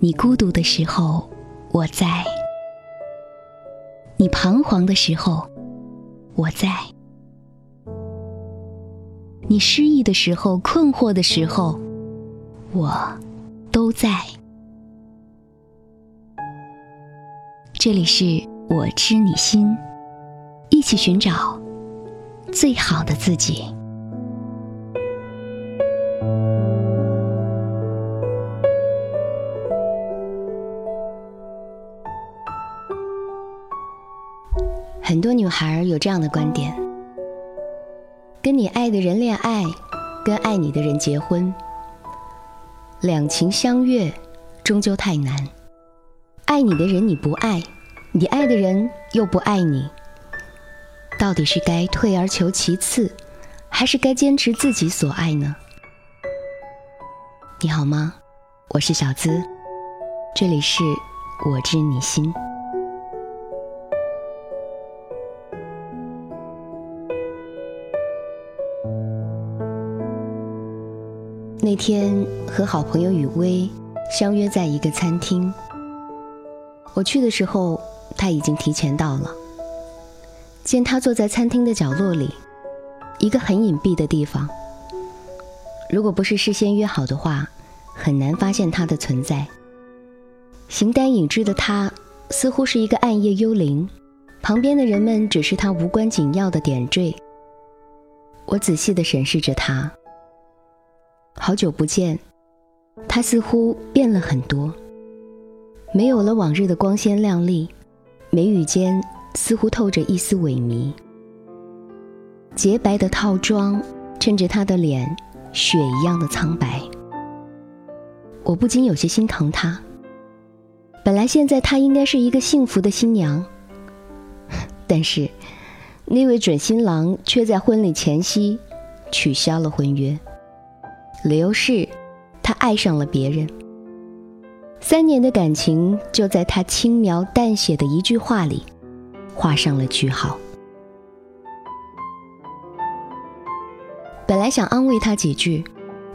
你孤独的时候，我在；你彷徨的时候，我在；你失意的时候、困惑的时候，我都在。这里是我知你心，一起寻找最好的自己。很多女孩有这样的观点：跟你爱的人恋爱，跟爱你的人结婚，两情相悦终究太难。爱你的人你不爱，你爱的人又不爱你，到底是该退而求其次，还是该坚持自己所爱呢？你好吗？我是小资，这里是我知你心。那天和好朋友雨薇相约在一个餐厅，我去的时候他已经提前到了。见他坐在餐厅的角落里，一个很隐蔽的地方。如果不是事先约好的话，很难发现他的存在。形单影只的他，似乎是一个暗夜幽灵，旁边的人们只是他无关紧要的点缀。我仔细地审视着他。好久不见，他似乎变了很多，没有了往日的光鲜亮丽，眉宇间似乎透着一丝萎靡。洁白的套装衬着他的脸，雪一样的苍白。我不禁有些心疼他。本来现在他应该是一个幸福的新娘，但是那位准新郎却在婚礼前夕取消了婚约。理由是，他爱上了别人。三年的感情就在他轻描淡写的一句话里，画上了句号。本来想安慰他几句，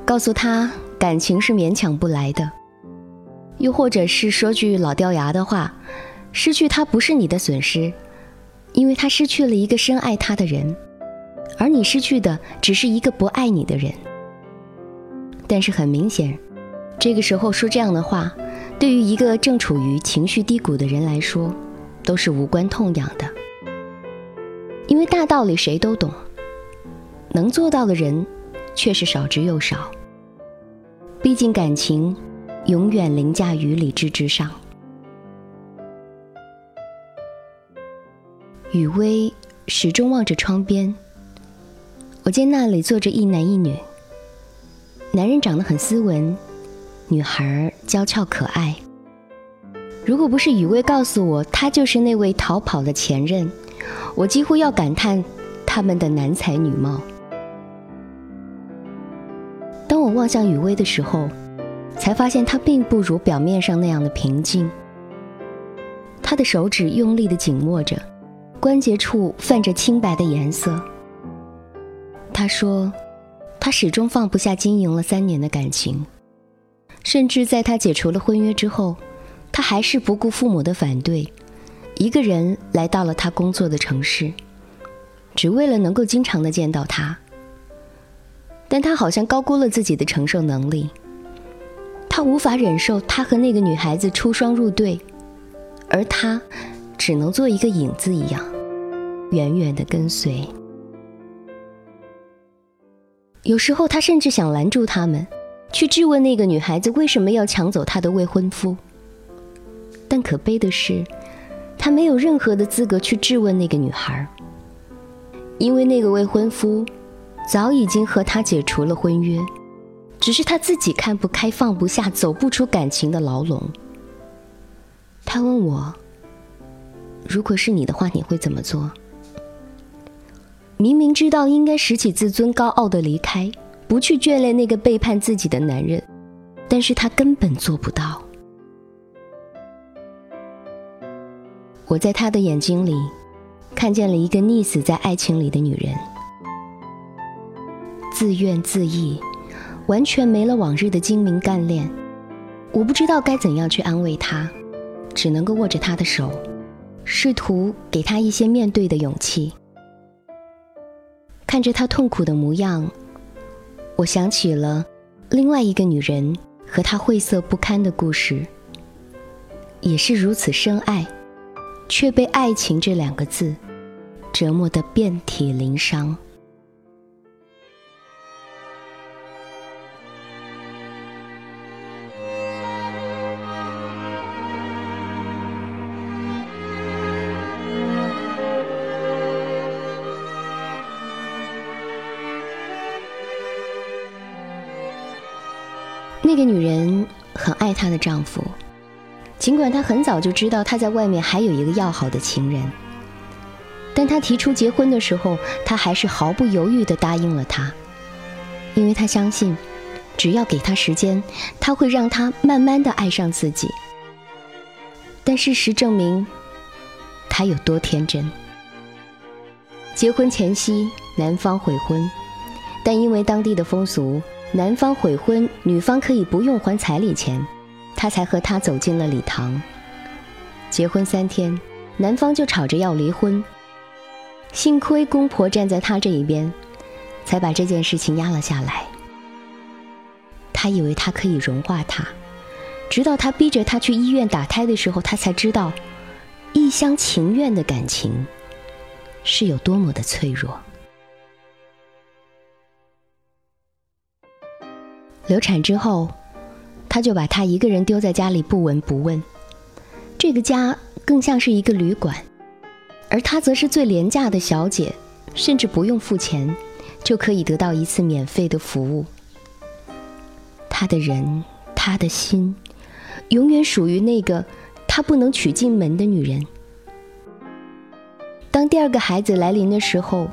告诉他感情是勉强不来的，又或者是说句老掉牙的话：失去他不是你的损失，因为他失去了一个深爱他的人，而你失去的只是一个不爱你的人。但是很明显，这个时候说这样的话，对于一个正处于情绪低谷的人来说，都是无关痛痒的。因为大道理谁都懂，能做到的人却是少之又少。毕竟感情永远凌驾于理智之上。雨薇始终望着窗边，我见那里坐着一男一女。男人长得很斯文，女孩娇俏可爱。如果不是雨薇告诉我他就是那位逃跑的前任，我几乎要感叹他们的男才女貌。当我望向雨薇的时候，才发现她并不如表面上那样的平静。她的手指用力地紧握着，关节处泛着清白的颜色。她说。他始终放不下经营了三年的感情，甚至在他解除了婚约之后，他还是不顾父母的反对，一个人来到了他工作的城市，只为了能够经常的见到他。但他好像高估了自己的承受能力，他无法忍受他和那个女孩子出双入对，而他只能做一个影子一样，远远的跟随。有时候，他甚至想拦住他们，去质问那个女孩子为什么要抢走他的未婚夫。但可悲的是，他没有任何的资格去质问那个女孩，因为那个未婚夫早已经和他解除了婚约，只是他自己看不开、放不下、走不出感情的牢笼。他问我：“如果是你的话，你会怎么做？”明明知道应该拾起自尊，高傲的离开，不去眷恋那个背叛自己的男人，但是他根本做不到。我在他的眼睛里，看见了一个溺死在爱情里的女人，自怨自艾，完全没了往日的精明干练，我不知道该怎样去安慰他，只能够握着他的手，试图给他一些面对的勇气。看着他痛苦的模样，我想起了另外一个女人和她晦涩不堪的故事，也是如此深爱，却被“爱情”这两个字折磨得遍体鳞伤。个女人很爱她的丈夫，尽管她很早就知道他在外面还有一个要好的情人，但她提出结婚的时候，她还是毫不犹豫地答应了他，因为她相信，只要给他时间，他会让他慢慢地爱上自己。但事实证明，她有多天真。结婚前夕，男方悔婚，但因为当地的风俗。男方悔婚，女方可以不用还彩礼钱，他才和她走进了礼堂。结婚三天，男方就吵着要离婚。幸亏公婆站在他这一边，才把这件事情压了下来。他以为他可以融化他，直到他逼着他去医院打胎的时候，他才知道，一厢情愿的感情是有多么的脆弱。流产之后，他就把她一个人丢在家里不闻不问。这个家更像是一个旅馆，而她则是最廉价的小姐，甚至不用付钱就可以得到一次免费的服务。他的人，他的心，永远属于那个他不能娶进门的女人。当第二个孩子来临的时候，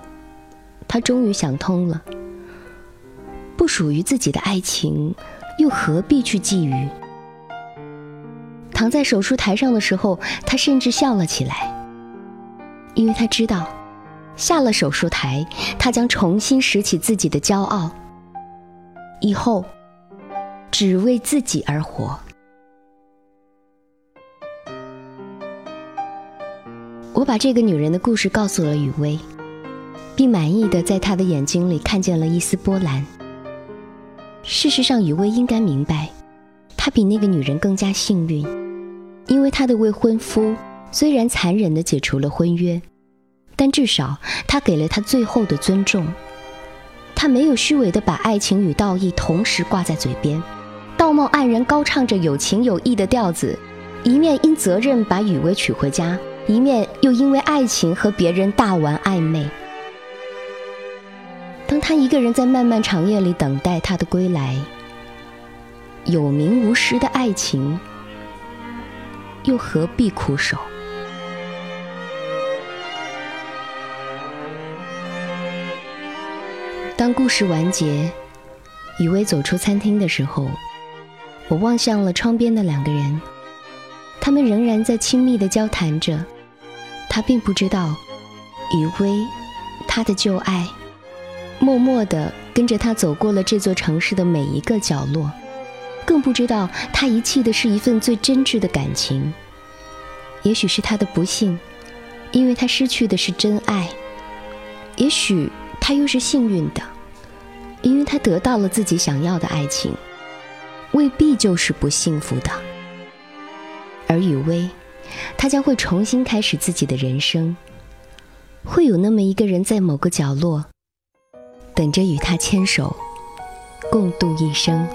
他终于想通了。属于自己的爱情，又何必去觊觎？躺在手术台上的时候，他甚至笑了起来，因为他知道，下了手术台，他将重新拾起自己的骄傲，以后只为自己而活。我把这个女人的故事告诉了雨薇，并满意的在她的眼睛里看见了一丝波澜。事实上，雨薇应该明白，她比那个女人更加幸运，因为她的未婚夫虽然残忍地解除了婚约，但至少他给了她最后的尊重。他没有虚伪地把爱情与道义同时挂在嘴边，道貌岸然高唱着有情有义的调子，一面因责任把雨薇娶回家，一面又因为爱情和别人大玩暧昧。他一个人在漫漫长夜里等待他的归来，有名无实的爱情，又何必苦守？当故事完结，雨薇走出餐厅的时候，我望向了窗边的两个人，他们仍然在亲密的交谈着。他并不知道，雨薇，他的旧爱。默默地跟着他走过了这座城市的每一个角落，更不知道他遗弃的是一份最真挚的感情。也许是他的不幸，因为他失去的是真爱；也许他又是幸运的，因为他得到了自己想要的爱情。未必就是不幸福的。而雨薇，她将会重新开始自己的人生，会有那么一个人在某个角落。等着与他牵手，共度一生。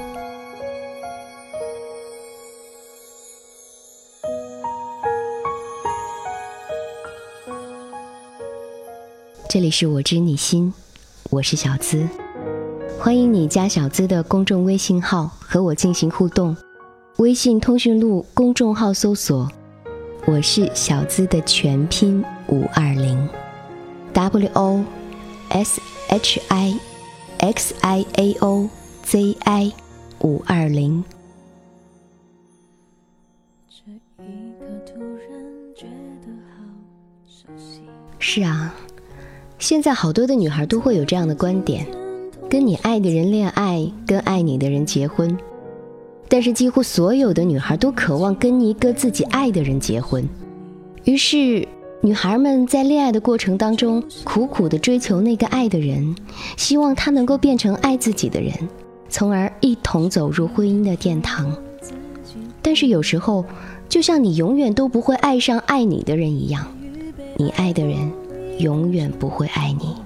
这里是我知你心，我是小资，欢迎你加小资的公众微信号和我进行互动。微信通讯录公众号搜索“我是小资”的全拼五二零，W O S。H I X I A O Z I 五二零。是啊，现在好多的女孩都会有这样的观点：跟你爱的人恋爱，跟爱你的人结婚。但是几乎所有的女孩都渴望跟一个自己爱的人结婚。于是，女孩们在恋爱的过程当中，苦苦的追求那个爱的人，希望他能够变成爱自己的人，从而一同走入婚姻的殿堂。但是有时候，就像你永远都不会爱上爱你的人一样，你爱的人永远不会爱你。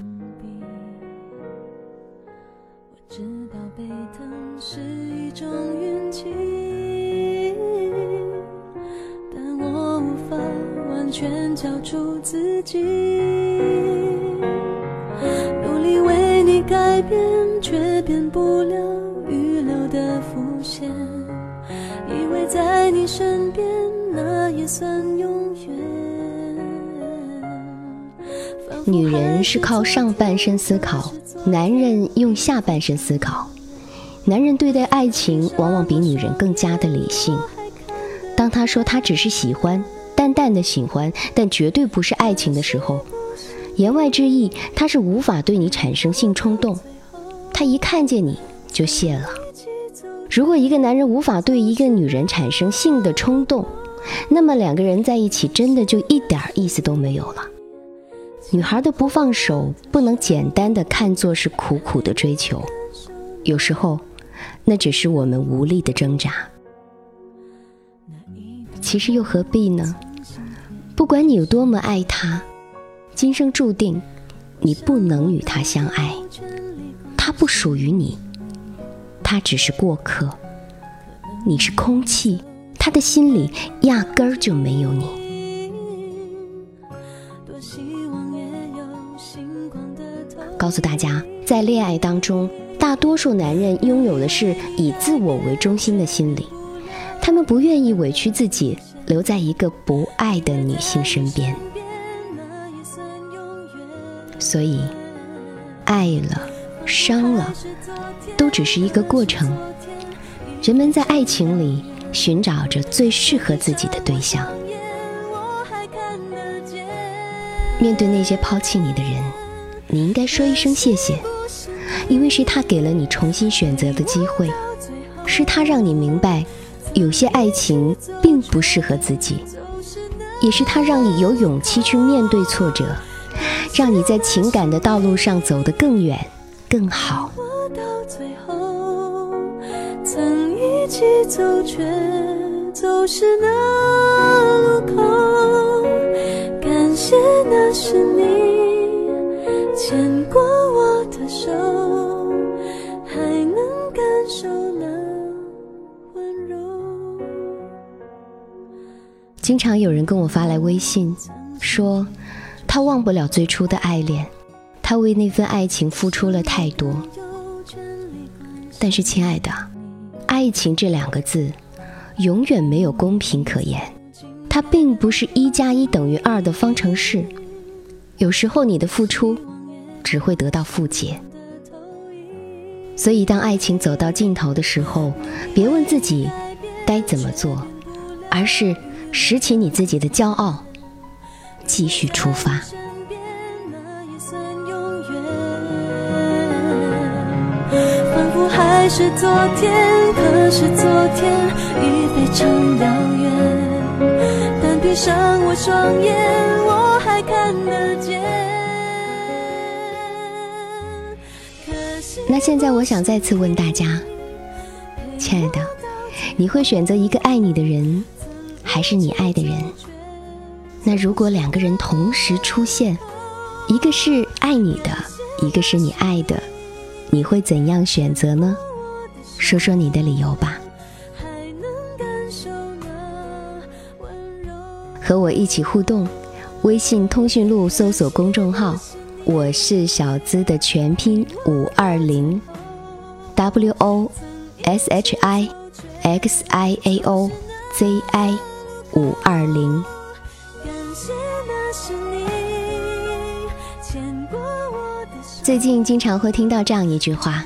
交出自己，努力为你改变，却变不了预留的伏线。以为在你身边，那也算永远。女人是靠上半身思考，男人用下半身思考。男人对待爱情往往比女人更加的理性。当他说他只是喜欢。淡淡的喜欢，但绝对不是爱情的时候，言外之意，他是无法对你产生性冲动。他一看见你就谢了。如果一个男人无法对一个女人产生性的冲动，那么两个人在一起真的就一点意思都没有了。女孩的不放手，不能简单的看作是苦苦的追求，有时候，那只是我们无力的挣扎。其实又何必呢？不管你有多么爱他，今生注定你不能与他相爱。他不属于你，他只是过客。你是空气，他的心里压根儿就没有你。告诉大家，在恋爱当中，大多数男人拥有的是以自我为中心的心理，他们不愿意委屈自己。留在一个不爱的女性身边，所以爱了、伤了，都只是一个过程。人们在爱情里寻找着最适合自己的对象。面对那些抛弃你的人，你应该说一声谢谢，因为是他给了你重新选择的机会，是他让你明白。有些爱情并不适合自己，也是他让你有勇气去面对挫折，让你在情感的道路上走得更远、更好。曾一起走，却走失那路口。感谢那是你牵过经常有人跟我发来微信，说他忘不了最初的爱恋，他为那份爱情付出了太多。但是，亲爱的，爱情这两个字永远没有公平可言，它并不是一加一等于二的方程式。有时候，你的付出只会得到负解。所以，当爱情走到尽头的时候，别问自己该怎么做，而是。拾起你自己的骄傲，继续出发。仿佛还是昨天，可是昨天已非常遥远。但闭上我双眼，我还看得见。那现在，我想再次问大家，亲爱的，你会选择一个爱你的人？还是你爱的人。那如果两个人同时出现，一个是爱你的，一个是你爱的，你会怎样选择呢？说说你的理由吧。和我一起互动，微信通讯录搜索公众号“我是小资”的全拼五二零，W O S H I X I A O Z I。五二零。最近经常会听到这样一句话：“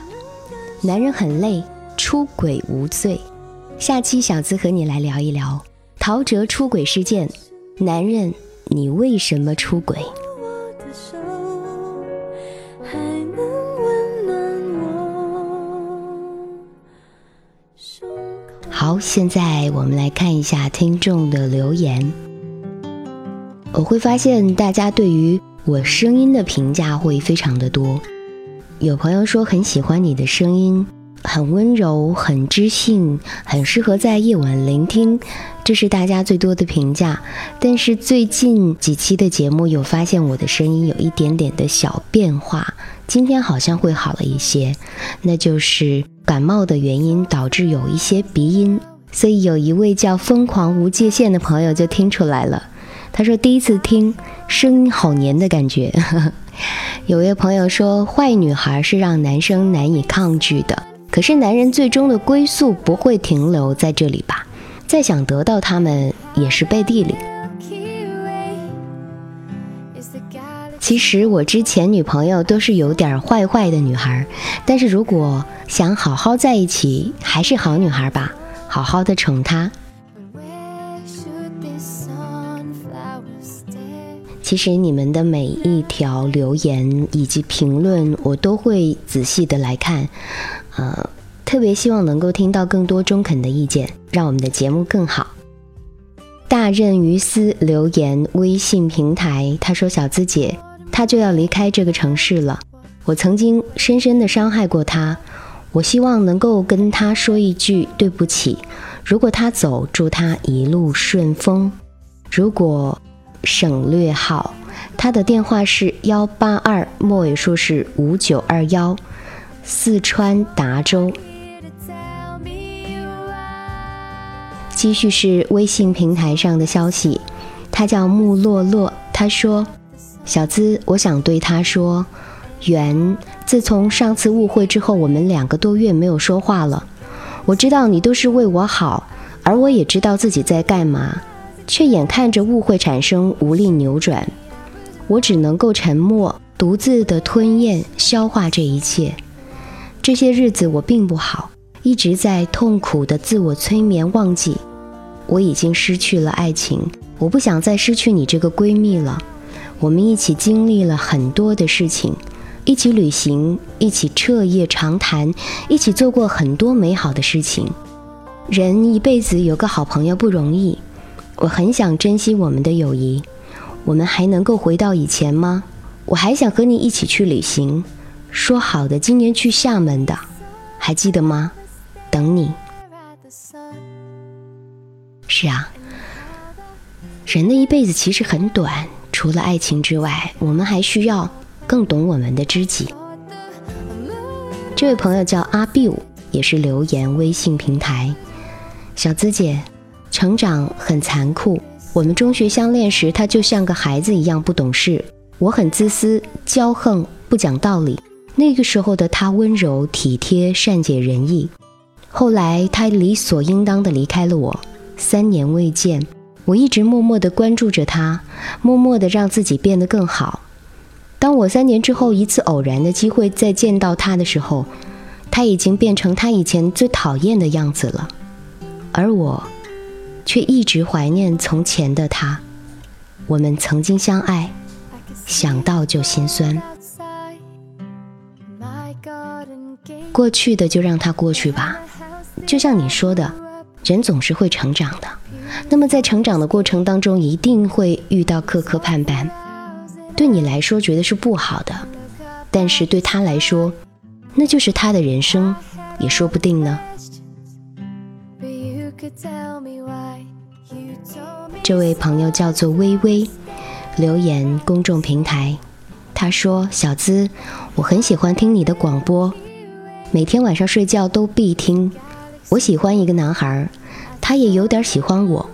男人很累，出轨无罪。”下期小资和你来聊一聊陶喆出轨事件。男人，你为什么出轨？好，现在我们来看一下听众的留言。我会发现大家对于我声音的评价会非常的多，有朋友说很喜欢你的声音。很温柔，很知性，很适合在夜晚聆听，这是大家最多的评价。但是最近几期的节目有发现我的声音有一点点的小变化，今天好像会好了一些，那就是感冒的原因导致有一些鼻音，所以有一位叫疯狂无界限的朋友就听出来了，他说第一次听声音好黏的感觉。有位朋友说坏女孩是让男生难以抗拒的。可是男人最终的归宿不会停留在这里吧？再想得到他们也是背地里。其实我之前女朋友都是有点坏坏的女孩，但是如果想好好在一起，还是好女孩吧，好好的宠她。其实你们的每一条留言以及评论，我都会仔细的来看。呃，特别希望能够听到更多中肯的意见，让我们的节目更好。大任于斯留言微信平台，他说：“小资姐，他就要离开这个城市了。我曾经深深的伤害过他，我希望能够跟他说一句对不起。如果他走，祝他一路顺风。如果省略号，他的电话是幺八二，末尾数是五九二幺。”四川达州，继续是微信平台上的消息。他叫木洛洛，他说：“小资，我想对他说，缘。自从上次误会之后，我们两个多月没有说话了。我知道你都是为我好，而我也知道自己在干嘛，却眼看着误会产生，无力扭转。我只能够沉默，独自的吞咽、消化这一切。”这些日子我并不好，一直在痛苦的自我催眠，忘记我已经失去了爱情。我不想再失去你这个闺蜜了。我们一起经历了很多的事情，一起旅行，一起彻夜长谈，一起做过很多美好的事情。人一辈子有个好朋友不容易，我很想珍惜我们的友谊。我们还能够回到以前吗？我还想和你一起去旅行。说好的今年去厦门的，还记得吗？等你。是啊，人的一辈子其实很短，除了爱情之外，我们还需要更懂我们的知己。这位朋友叫阿 biu，也是留言微信平台。小资姐，成长很残酷。我们中学相恋时，他就像个孩子一样不懂事，我很自私、骄横、不讲道理。那个时候的他温柔体贴、善解人意。后来他理所应当的离开了我，三年未见，我一直默默的关注着他，默默的让自己变得更好。当我三年之后一次偶然的机会再见到他的时候，他已经变成他以前最讨厌的样子了，而我却一直怀念从前的他。我们曾经相爱，想到就心酸。过去的就让它过去吧，就像你说的，人总是会成长的。那么在成长的过程当中，一定会遇到磕磕绊绊，对你来说觉得是不好的，但是对他来说，那就是他的人生，也说不定呢。这位朋友叫做微微，留言公众平台，他说：“小资，我很喜欢听你的广播。”每天晚上睡觉都必听。我喜欢一个男孩，他也有点喜欢我，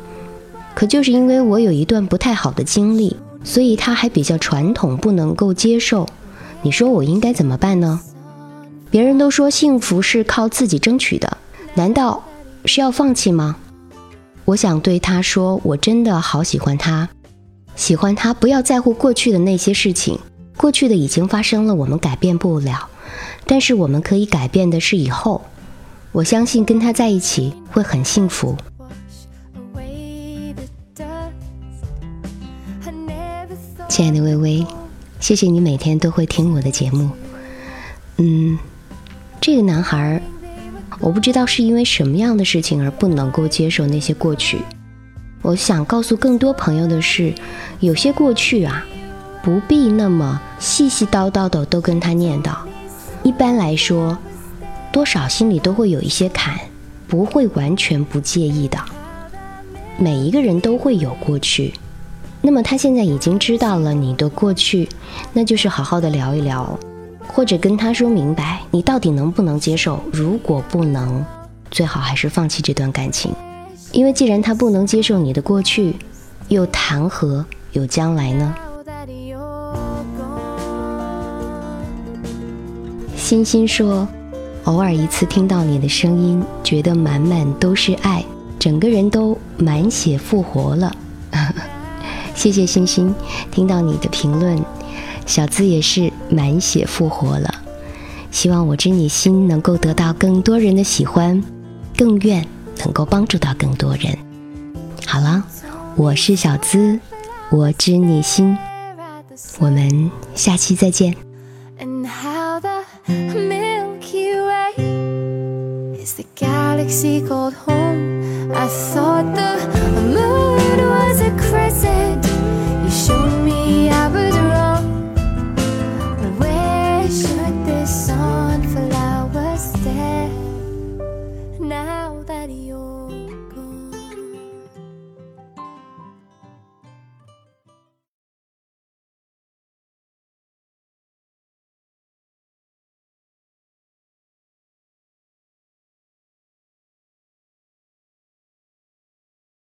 可就是因为我有一段不太好的经历，所以他还比较传统，不能够接受。你说我应该怎么办呢？别人都说幸福是靠自己争取的，难道是要放弃吗？我想对他说，我真的好喜欢他，喜欢他，不要在乎过去的那些事情，过去的已经发生了，我们改变不了。但是我们可以改变的是以后，我相信跟他在一起会很幸福。亲爱的微微，谢谢你每天都会听我的节目。嗯，这个男孩，我不知道是因为什么样的事情而不能够接受那些过去。我想告诉更多朋友的是，有些过去啊，不必那么细细叨叨的都跟他念叨。一般来说，多少心里都会有一些坎，不会完全不介意的。每一个人都会有过去，那么他现在已经知道了你的过去，那就是好好的聊一聊，或者跟他说明白，你到底能不能接受。如果不能，最好还是放弃这段感情。因为既然他不能接受你的过去，又谈何有将来呢？欣欣说：“偶尔一次听到你的声音，觉得满满都是爱，整个人都满血复活了。”谢谢欣欣，听到你的评论，小资也是满血复活了。希望我知你心能够得到更多人的喜欢，更愿。能够帮助到更多人。好了，我是小资，我知你心，我们下期再见。The galaxy called home. I thought the.